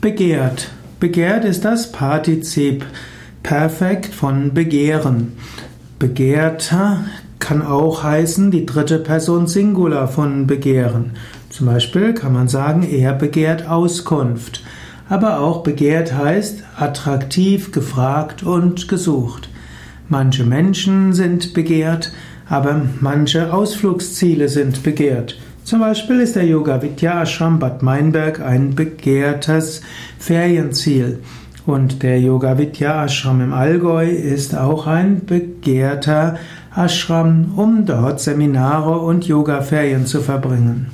Begehrt. Begehrt ist das Partizip Perfekt von begehren. Begehrter kann auch heißen die dritte Person Singular von begehren. Zum Beispiel kann man sagen, er begehrt Auskunft. Aber auch begehrt heißt attraktiv, gefragt und gesucht. Manche Menschen sind begehrt, aber manche Ausflugsziele sind begehrt. Zum Beispiel ist der Yoga Vidya Ashram Bad Meinberg ein begehrtes Ferienziel. Und der Yoga Vidya Ashram im Allgäu ist auch ein begehrter Ashram, um dort Seminare und Yoga-Ferien zu verbringen.